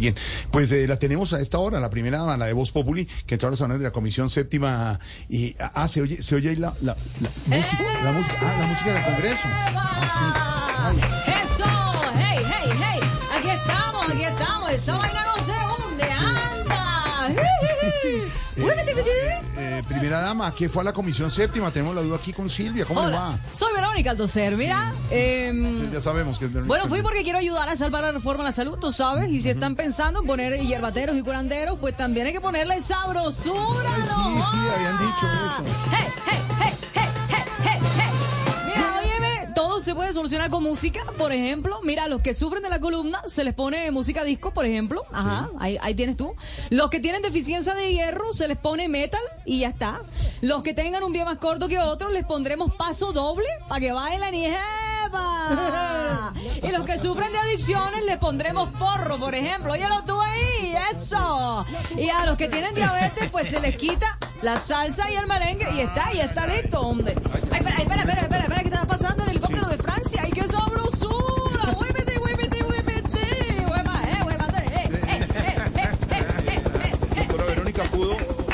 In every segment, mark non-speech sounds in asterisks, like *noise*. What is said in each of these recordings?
Bien, pues eh, la tenemos a esta hora, la primera la de Voz Populi, que entró a los de la Comisión Séptima y ah, se oye, se oye ahí la, la, la música, la música, ah, la música del Congreso. Ah, sí. ¡Eso! ¡Hey, hey, hey! Aquí estamos, aquí estamos. Esa vaina no sé dónde anda. Vete. Eh, primera dama, ¿qué fue a la Comisión Séptima? Tenemos la duda aquí con Silvia, ¿cómo le Hola, va? soy Verónica Altocer. Mira, em, Sí, ya sabemos que es Verónica. Bueno, fui porque quiero ayudar a salvar la reforma a la salud, tú sabes. Y si están pensando en poner hierbateros y curanderos, pues también hay que ponerle sabrosura. Ay, sí, sí, habían dicho eso. Puede solucionar con música, por ejemplo. Mira, los que sufren de la columna, se les pone música disco, por ejemplo. Ajá, ahí, ahí tienes tú. Los que tienen deficiencia de hierro, se les pone metal y ya está. Los que tengan un pie más corto que otros, les pondremos paso doble para que bailen y ¡Eva! *laughs* Y los que sufren de adicciones, les pondremos porro, por ejemplo. Óyelo tú ahí, eso. Y a los que tienen diabetes, pues se les quita la salsa y el merengue y está, y está listo, hombre. Ay, espera, espera, espera, espera,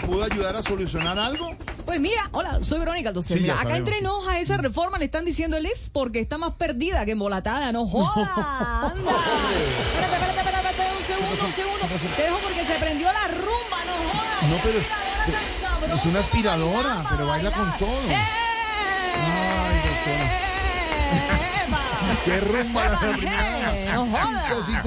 ¿pudo, ¿pudo ayudar a solucionar algo? Pues mira, hola, soy Verónica Aldocer. Sí, acá entre nos a esa reforma le están diciendo el IF porque está más perdida que embolatada, no joda. *laughs* Anda. espérate, espérate, espérate, espérate, un segundo, un segundo. Te dejo porque se prendió la rumba, no joda. No, pero- es una aspiradora, pero baila con todo. ¡Eh! Ay. *laughs* ¡Qué rumba la eh! ¡No joda!